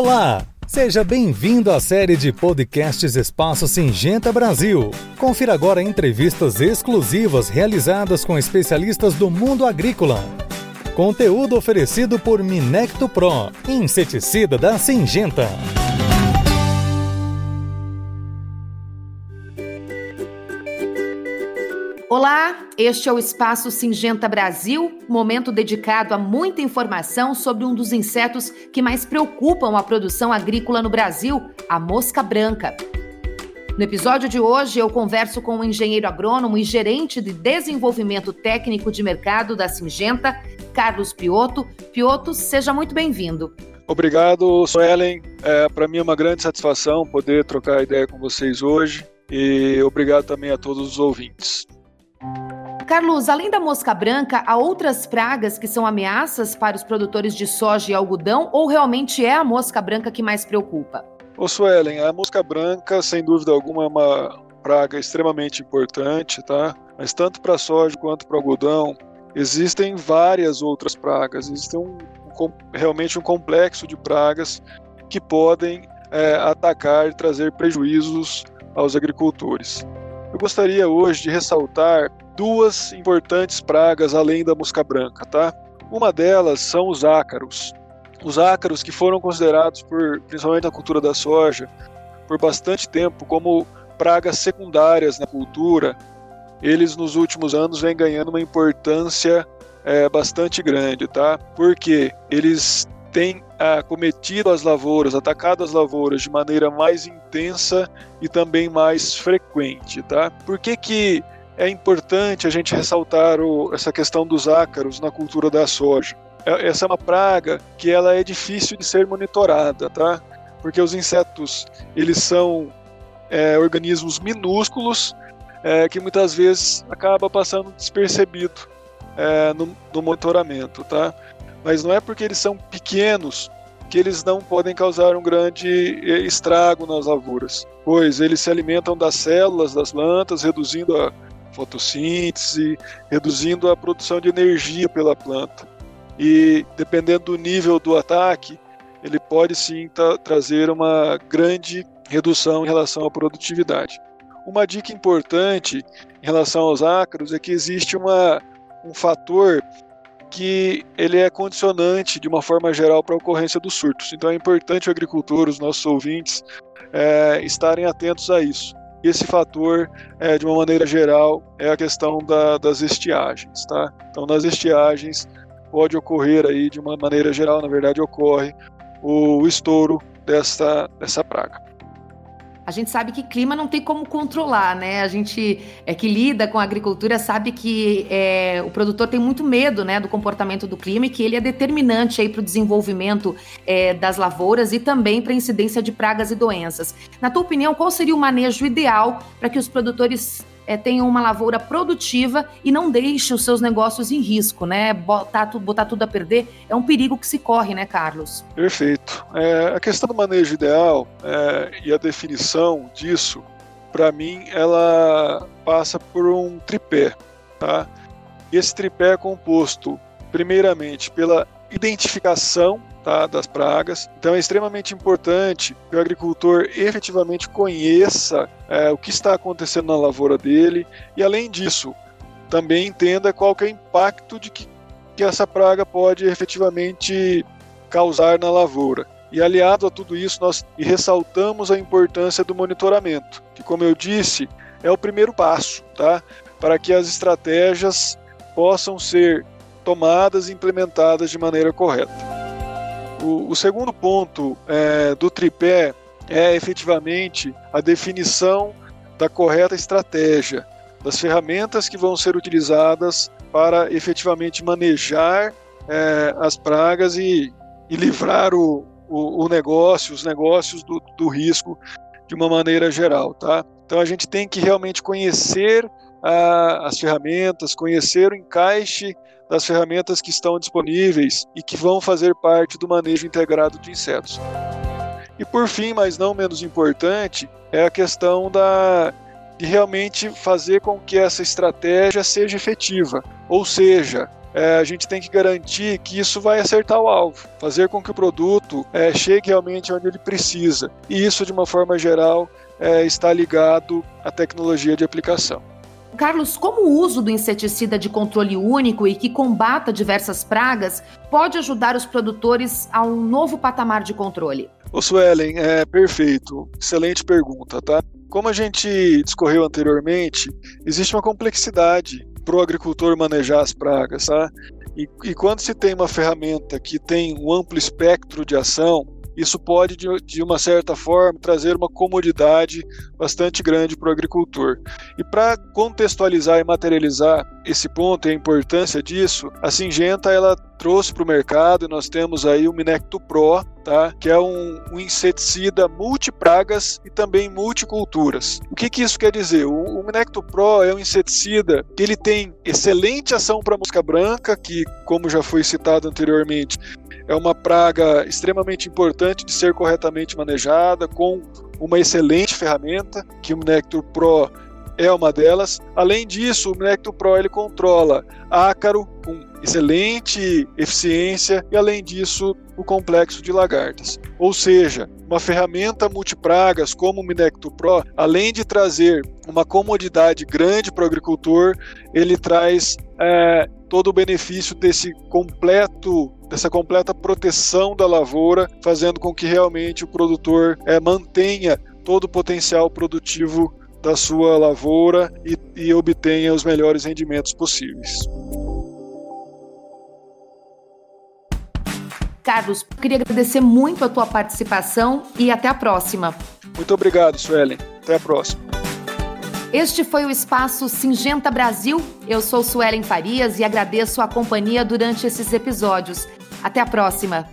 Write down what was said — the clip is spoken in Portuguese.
Olá! Seja bem-vindo à série de podcasts Espaço Singenta Brasil. Confira agora entrevistas exclusivas realizadas com especialistas do mundo agrícola. Conteúdo oferecido por Minecto Pro, inseticida da Singenta. Este é o Espaço Singenta Brasil, momento dedicado a muita informação sobre um dos insetos que mais preocupam a produção agrícola no Brasil, a mosca branca. No episódio de hoje, eu converso com o engenheiro agrônomo e gerente de desenvolvimento técnico de mercado da Singenta, Carlos Pioto. Pioto, seja muito bem-vindo. Obrigado, Suelen. É, Para mim é uma grande satisfação poder trocar ideia com vocês hoje e obrigado também a todos os ouvintes. Carlos, além da mosca branca, há outras pragas que são ameaças para os produtores de soja e algodão ou realmente é a mosca branca que mais preocupa? Ô Suelen, a mosca branca, sem dúvida alguma, é uma praga extremamente importante, tá? Mas tanto para soja quanto para algodão, existem várias outras pragas. Existe um, um, realmente um complexo de pragas que podem é, atacar e trazer prejuízos aos agricultores. Eu gostaria hoje de ressaltar duas importantes pragas além da mosca branca, tá? Uma delas são os ácaros. Os ácaros que foram considerados por, principalmente na cultura da soja, por bastante tempo como pragas secundárias na cultura, eles nos últimos anos vêm ganhando uma importância é, bastante grande, tá? Porque eles têm acometido as lavouras, atacado as lavouras de maneira mais intensa e também mais frequente, tá? Por que que é importante a gente ressaltar o, essa questão dos ácaros na cultura da soja. É, essa é uma praga que ela é difícil de ser monitorada, tá? Porque os insetos eles são é, organismos minúsculos é, que muitas vezes acaba passando despercebido é, no, no monitoramento, tá? Mas não é porque eles são pequenos que eles não podem causar um grande é, estrago nas lavouras, pois eles se alimentam das células das plantas, reduzindo a fotossíntese, reduzindo a produção de energia pela planta. E dependendo do nível do ataque, ele pode sim trazer uma grande redução em relação à produtividade. Uma dica importante em relação aos ácaros é que existe uma, um fator que ele é condicionante de uma forma geral para a ocorrência dos surtos. Então é importante o agricultor, os nossos ouvintes, é, estarem atentos a isso. Esse fator, é, de uma maneira geral, é a questão da, das estiagens, tá? Então, nas estiagens pode ocorrer aí, de uma maneira geral, na verdade ocorre, o estouro dessa, dessa praga a gente sabe que clima não tem como controlar, né? A gente é que lida com a agricultura sabe que é, o produtor tem muito medo, né, do comportamento do clima e que ele é determinante aí para o desenvolvimento é, das lavouras e também para a incidência de pragas e doenças. Na tua opinião, qual seria o manejo ideal para que os produtores é, tenham uma lavoura produtiva e não deixe os seus negócios em risco, né? Botar, botar tudo a perder é um perigo que se corre, né, Carlos? Perfeito. É, a questão do manejo ideal é, e a definição disso, para mim, ela passa por um tripé, tá? Esse tripé é composto, primeiramente, pela identificação tá, das pragas. Então é extremamente importante que o agricultor efetivamente conheça é, o que está acontecendo na lavoura dele e, além disso, também entenda qual é o impacto de que, que essa praga pode efetivamente causar na lavoura. E aliado a tudo isso, nós ressaltamos a importância do monitoramento, que, como eu disse, é o primeiro passo tá? para que as estratégias possam ser tomadas e implementadas de maneira correta. O, o segundo ponto é, do tripé é efetivamente a definição da correta estratégia, das ferramentas que vão ser utilizadas para efetivamente manejar é, as pragas e, e livrar o, o, o, negócio, os negócios do, do risco de uma maneira geral, tá? Então a gente tem que realmente conhecer a, as ferramentas, conhecer o encaixe das ferramentas que estão disponíveis e que vão fazer parte do manejo integrado de insetos. E por fim, mas não menos importante, é a questão da de realmente fazer com que essa estratégia seja efetiva, ou seja, é, a gente tem que garantir que isso vai acertar o alvo, fazer com que o produto é, chegue realmente onde ele precisa. E isso, de uma forma geral, é, está ligado à tecnologia de aplicação. Carlos, como o uso do inseticida de controle único e que combata diversas pragas pode ajudar os produtores a um novo patamar de controle? Ô Suelen, é perfeito. Excelente pergunta, tá? Como a gente discorreu anteriormente, existe uma complexidade para o agricultor manejar as pragas, tá? E, e quando se tem uma ferramenta que tem um amplo espectro de ação, isso pode, de, de uma certa forma, trazer uma comodidade bastante grande para o agricultor. E para contextualizar e materializar esse ponto e a importância disso, a Singenta ela trouxe para o mercado e nós temos aí o Minecto Pro, tá? que é um, um inseticida multipragas e também multiculturas. O que, que isso quer dizer? O, o Minecto Pro é um inseticida que ele tem excelente ação para mosca branca, que, como já foi citado anteriormente, é uma praga extremamente importante de ser corretamente manejada, com uma excelente ferramenta, que o Nectar Pro é uma delas. Além disso, o Nectar Pro ele controla ácaro com excelente eficiência e além disso o complexo de lagartas. Ou seja, uma ferramenta multipragas como o Minecto Pro, além de trazer uma comodidade grande para o agricultor, ele traz é, todo o benefício desse completo dessa completa proteção da lavoura, fazendo com que realmente o produtor é, mantenha todo o potencial produtivo da sua lavoura e, e obtenha os melhores rendimentos possíveis. Carlos, queria agradecer muito a tua participação e até a próxima. Muito obrigado, Suelen. Até a próxima. Este foi o espaço Singenta Brasil. Eu sou Suelen Farias e agradeço a companhia durante esses episódios. Até a próxima!